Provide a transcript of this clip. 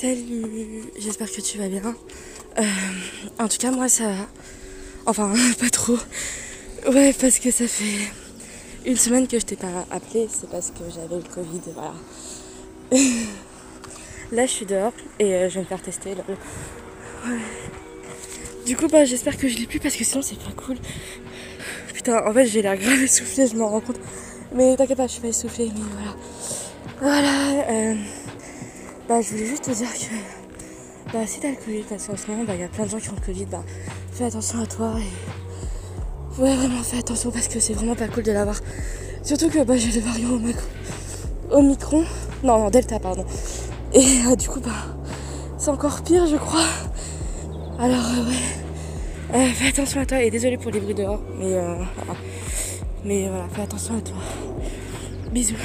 Salut, j'espère que tu vas bien. Euh, en tout cas, moi ça va. Enfin, pas trop. Ouais, parce que ça fait une semaine que je t'ai pas appelé, c'est parce que j'avais le Covid, voilà. Là, je suis dehors et euh, je vais me faire tester. Ouais. Du coup, bah, j'espère que je l'ai plus parce que sinon, c'est pas cool. Putain, en fait, j'ai l'air grave essoufflée, je m'en rends compte. Mais t'inquiète pas, je suis pas essoufflée, mais voilà. Voilà. Euh, bah, je voulais juste te dire que bah, si t'as le Covid, parce qu'en ce moment, bah, il y a plein de gens qui ont le Covid, bah, fais attention à toi et. Ouais, vraiment, fais attention parce que c'est vraiment pas cool de l'avoir. Surtout que bah, j'ai le variant Omicron. Non, non, Delta, pardon. Et euh, du coup, bah, c'est encore pire, je crois. Alors, euh, ouais. Euh, fais attention à toi et désolé pour les bruits dehors. Mais, mais voilà, fais attention à toi. Bisous.